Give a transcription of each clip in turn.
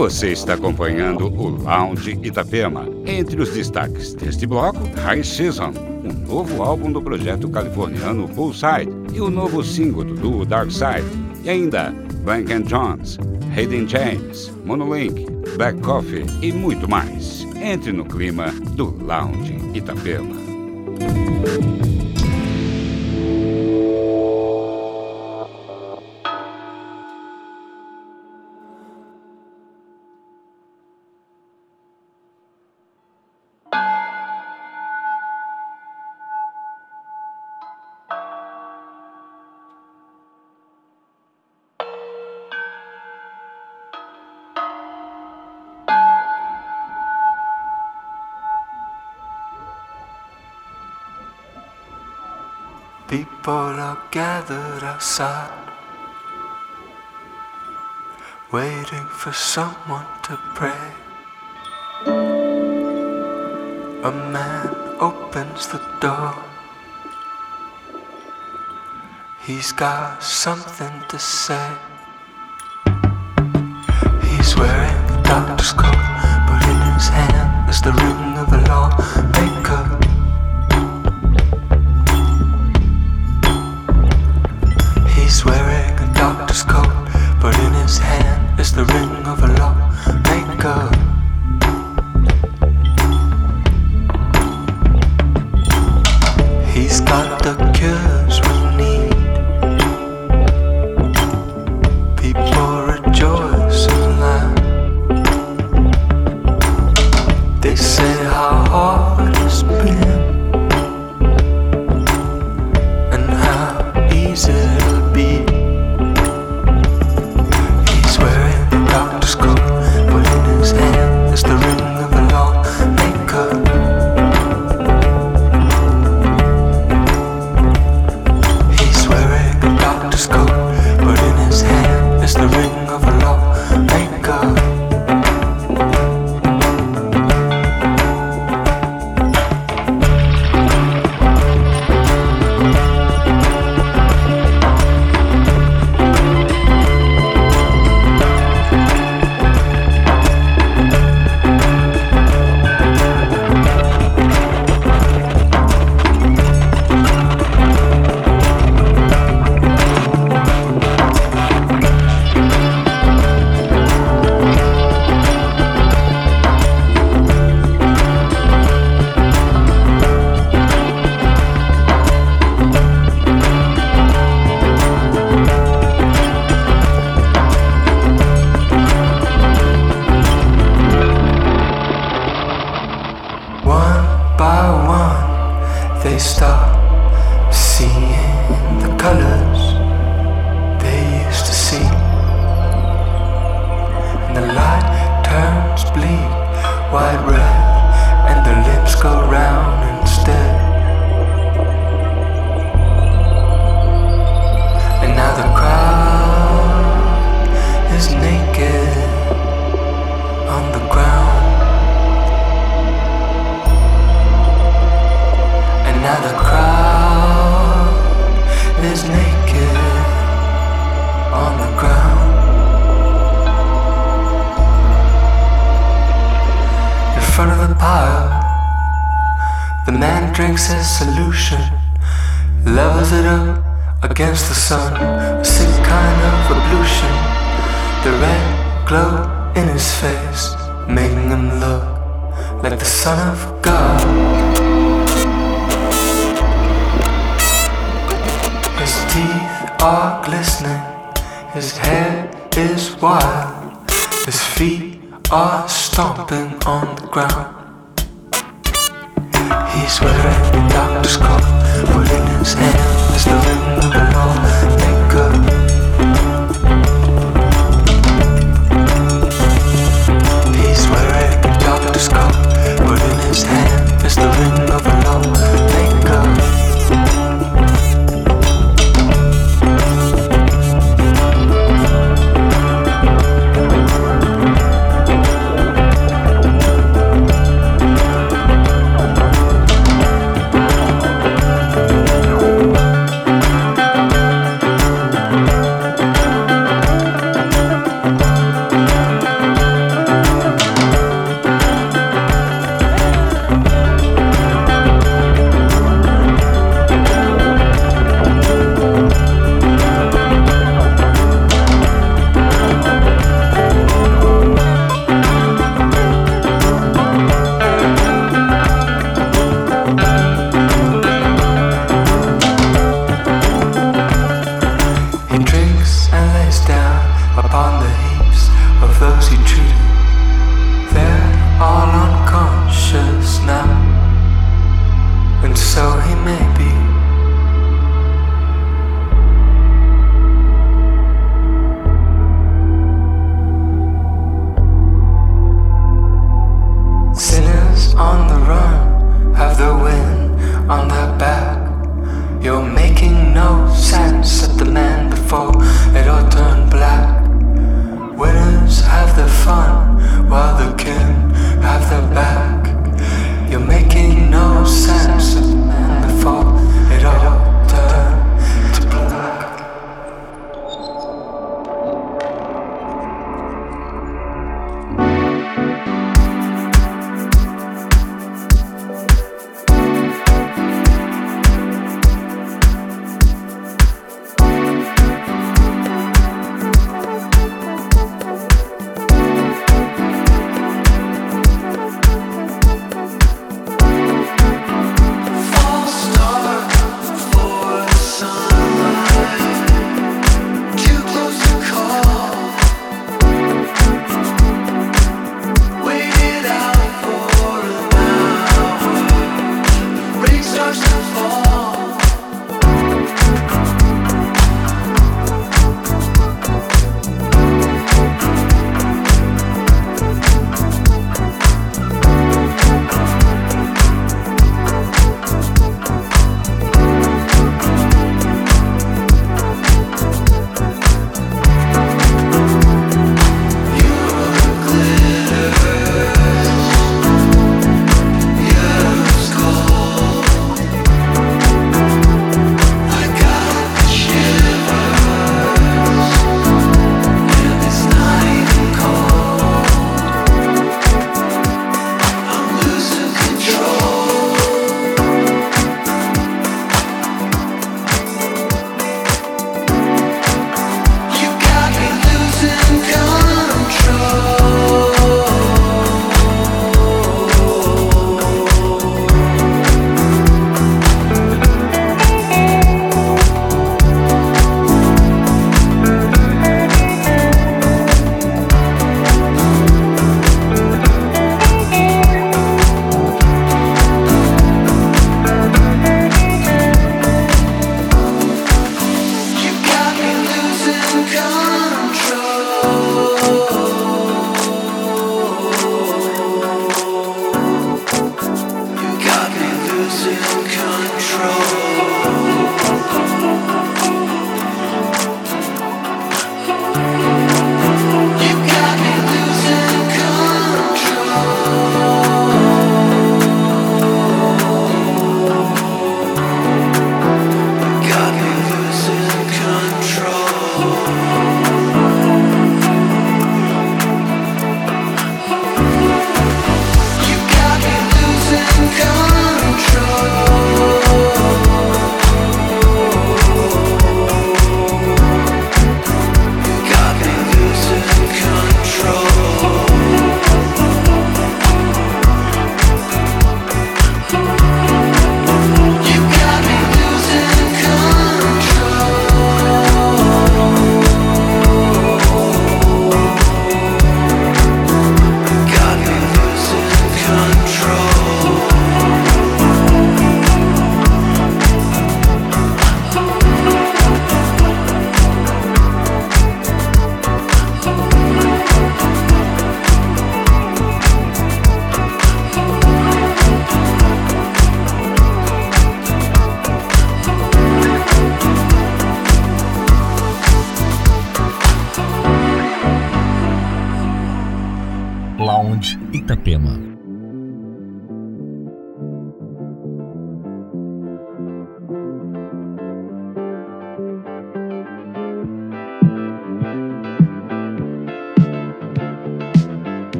Você está acompanhando o Lounge Itapema. Entre os destaques deste bloco, High Season, um novo álbum do projeto californiano Poolside e o novo single do duo Dark Side. E ainda Blank Jones, Hayden James, Monolink, Black Coffee e muito mais. Entre no clima do Lounge Itapema. People are gathered outside, waiting for someone to pray. A man opens the door. He's got something to say. He's wearing a doctor's coat, but in his hand is the front of the pile, the man drinks his solution, levels it up against the sun, a sick kind of ablution. The red glow in his face, making him look like the son of God. His teeth are glistening, his hair is wild, his feet are stomping on the ground. He's wearing a doctor's coat, but his hand is the ring of a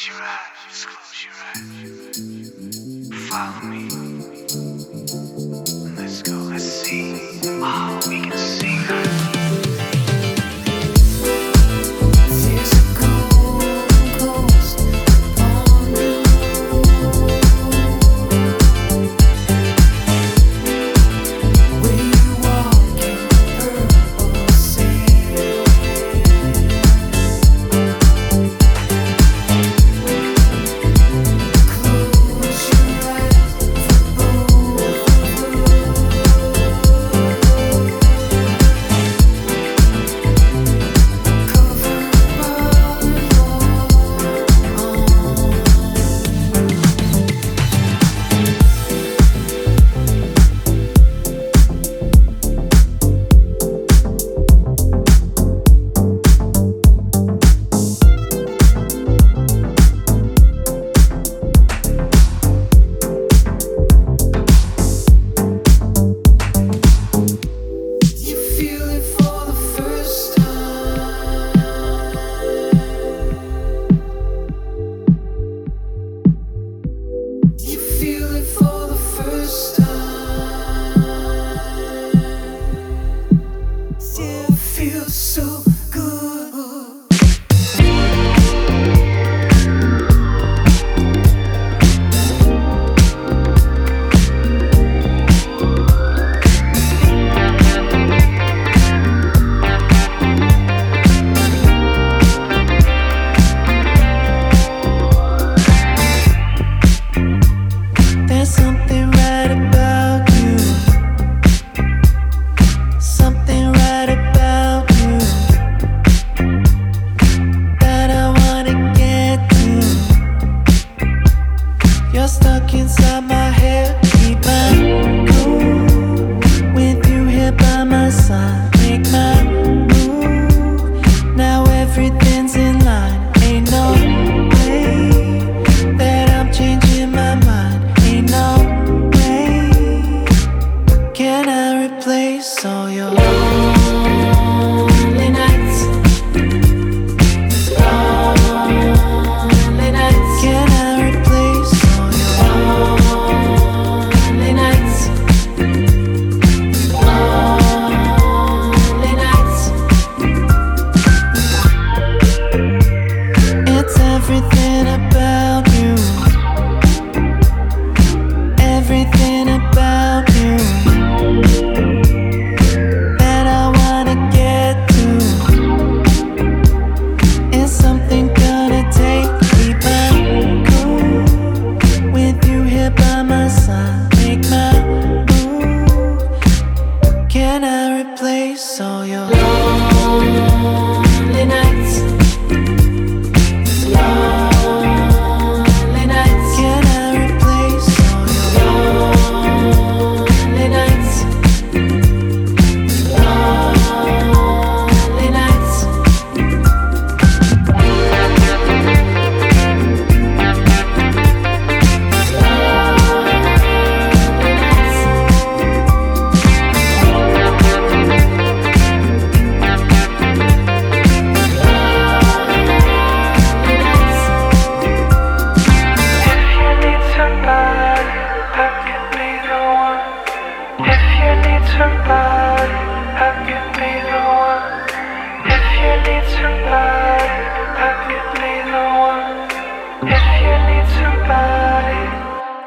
Close your eyes, close your eyes. Follow me.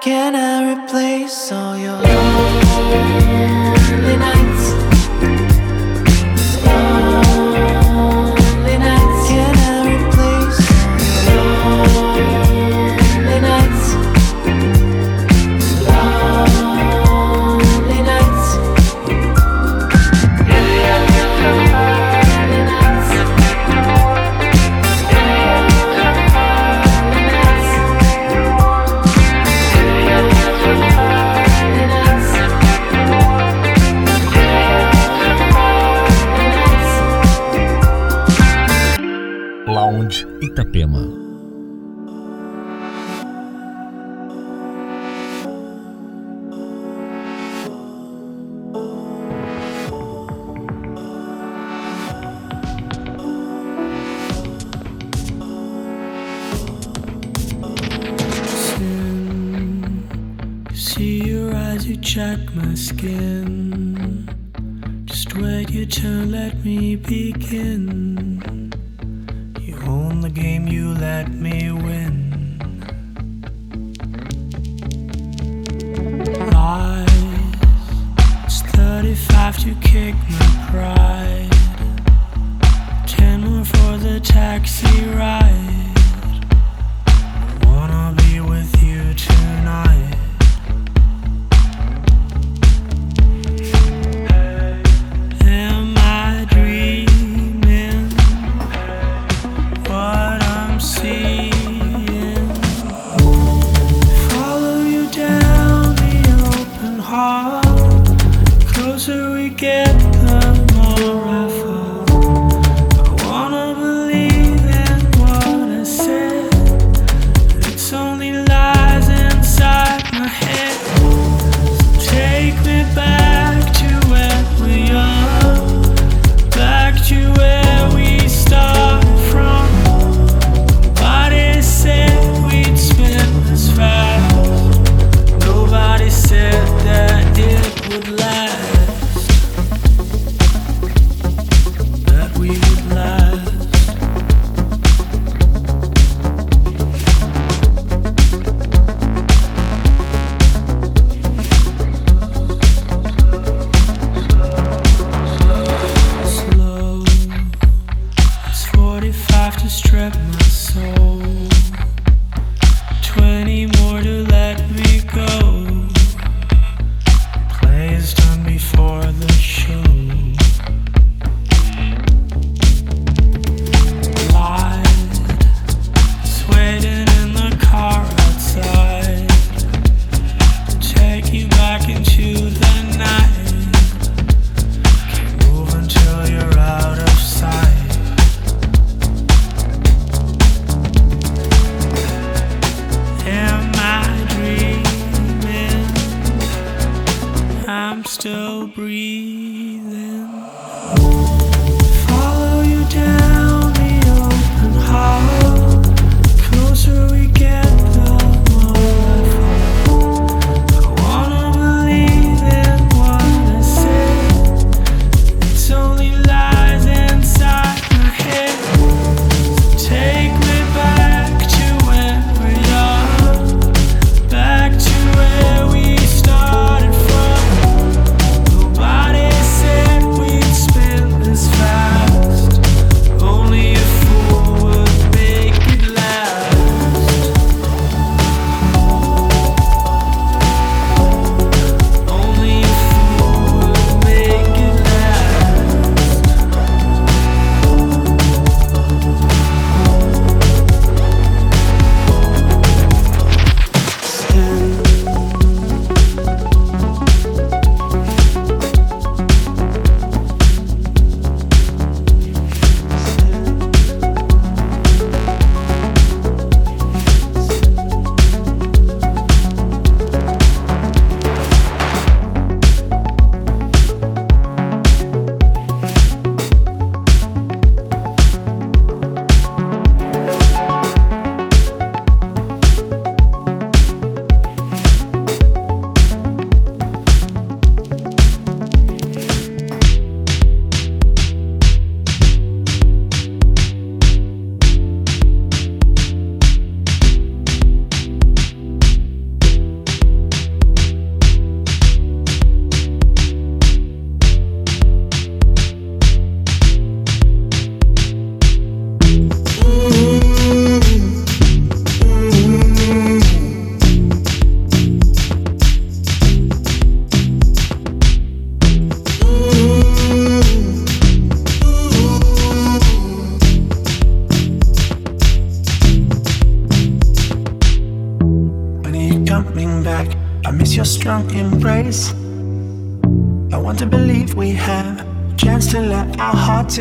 Can I replace all your love?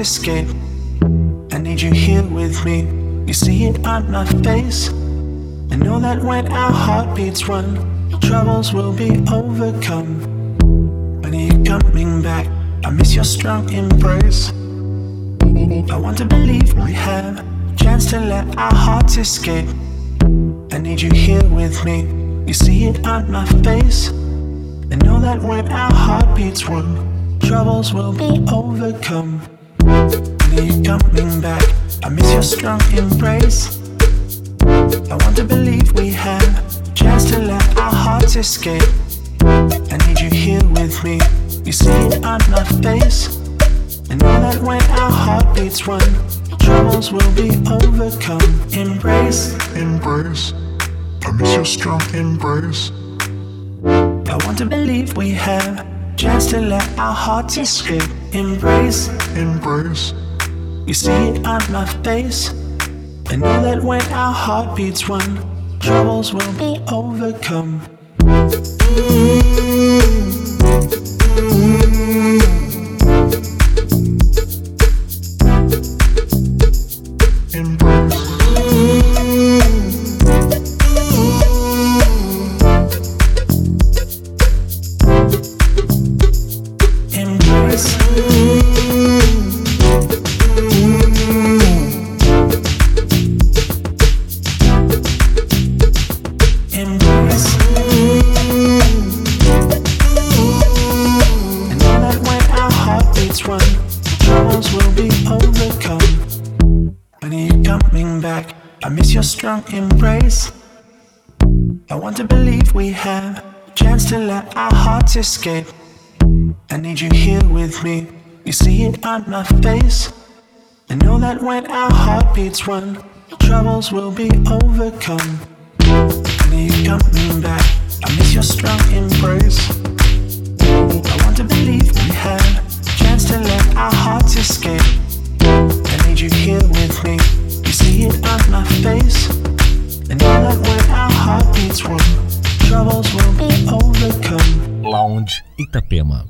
Escape. I need you here with me. You see it on my face. I know that when our heartbeats run, troubles will be overcome. When are you coming back? I miss your strong embrace. I want to believe we have a chance to let our hearts escape. I need you here with me. You see it on my face. I know that when our heartbeats run, troubles will be overcome. When you coming back? I miss your strong embrace. I want to believe we have chance to let our hearts escape. I need you here with me. You see it on my face. I know that when our heartbeats run, troubles will be overcome. Embrace, embrace. I miss your strong embrace. I want to believe we have chance to let our hearts escape. Embrace, embrace. You see it on my face. I know that when our heartbeats run, troubles will be overcome. strong embrace. I want to believe we have a chance to let our hearts escape. I need you here with me. You see it on my face. I know that when our heartbeats run, troubles will be overcome. I are you coming back? I miss your strong embrace. I want to believe we have a chance to let our hearts escape. I need you here with me. You see it on my face. Lounge Itapema.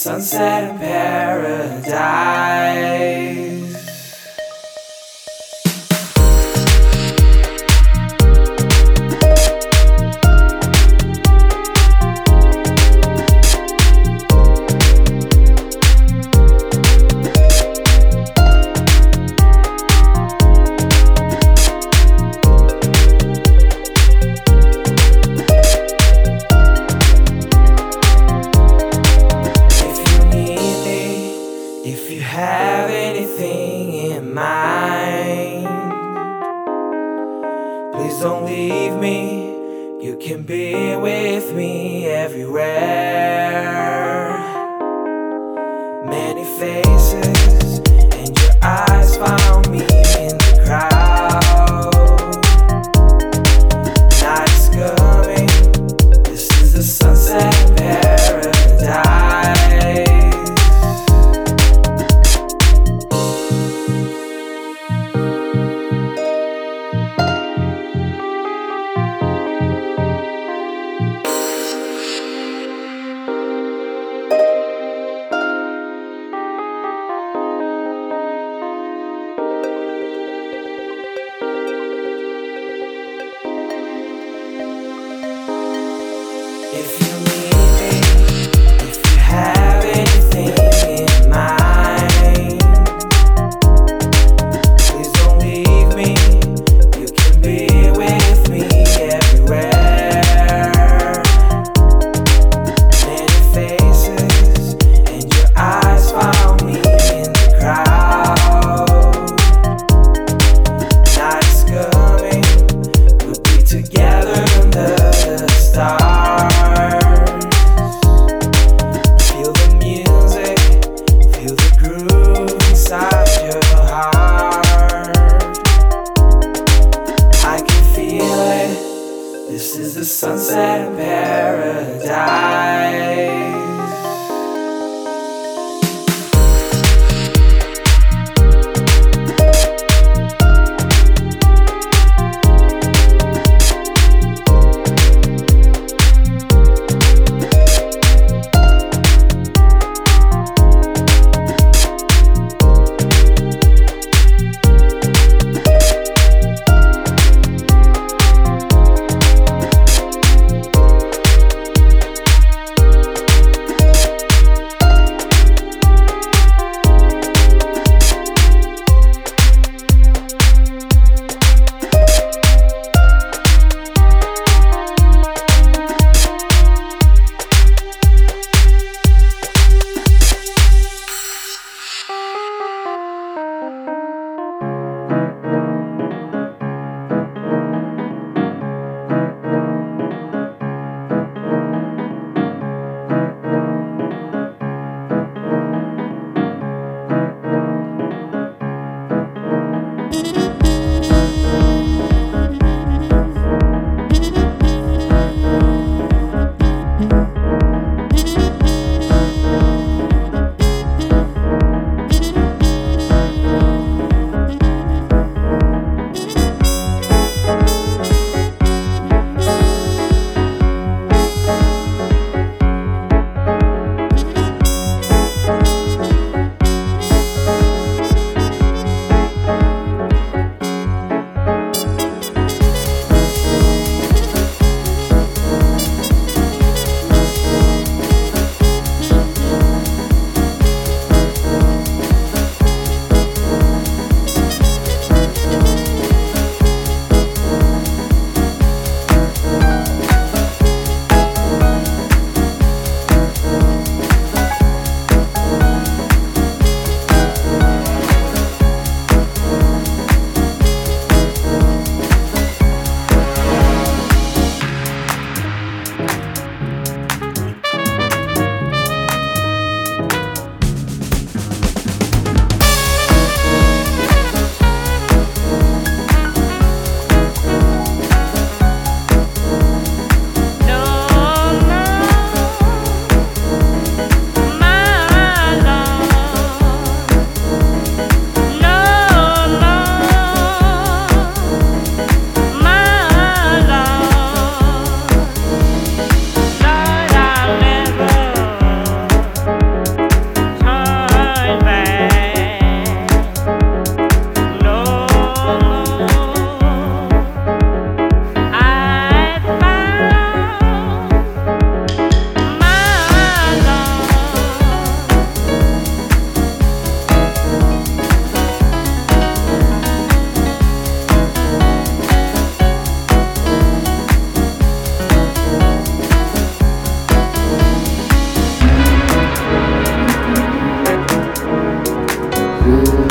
sunset in paradise. Música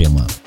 Ефрема.